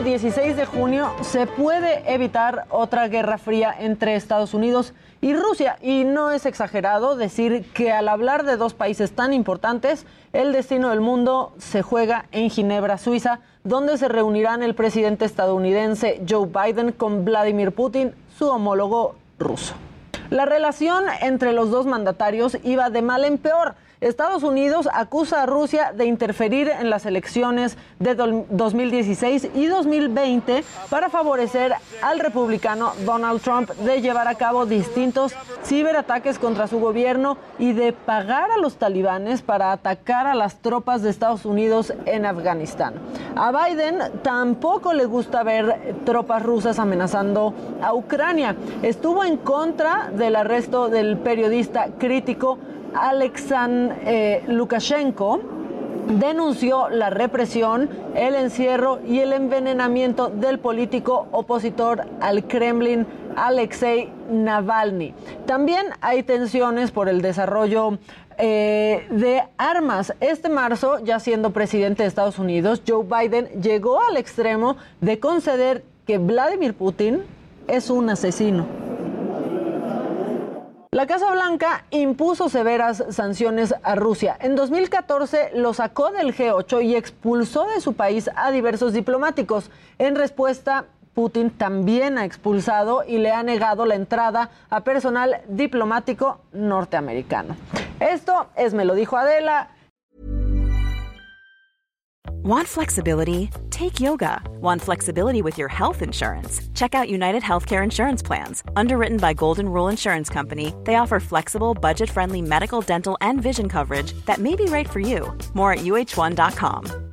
Próximo 16 de junio se puede evitar otra guerra fría entre Estados Unidos y Rusia. Y no es exagerado decir que al hablar de dos países tan importantes, el destino del mundo se juega en Ginebra, Suiza, donde se reunirán el presidente estadounidense Joe Biden con Vladimir Putin, su homólogo ruso. La relación entre los dos mandatarios iba de mal en peor. Estados Unidos acusa a Rusia de interferir en las elecciones de 2016 y 2020 para favorecer al republicano Donald Trump de llevar a cabo distintos ciberataques contra su gobierno y de pagar a los talibanes para atacar a las tropas de Estados Unidos en Afganistán. A Biden tampoco le gusta ver tropas rusas amenazando a Ucrania. Estuvo en contra del arresto del periodista crítico Alexan eh, Lukashenko denunció la represión, el encierro y el envenenamiento del político opositor al Kremlin, Alexei Navalny. También hay tensiones por el desarrollo eh, de armas. Este marzo, ya siendo presidente de Estados Unidos, Joe Biden llegó al extremo de conceder que Vladimir Putin es un asesino. La Casa Blanca impuso severas sanciones a Rusia. En 2014 lo sacó del G8 y expulsó de su país a diversos diplomáticos. En respuesta, Putin también ha expulsado y le ha negado la entrada a personal diplomático norteamericano. Esto es Me lo dijo Adela. Want flexibility? Take yoga. Want flexibility with your health insurance? Check out United Healthcare Insurance Plans. Underwritten by Golden Rule Insurance Company, they offer flexible, budget friendly medical, dental, and vision coverage that may be right for you. More at uh1.com.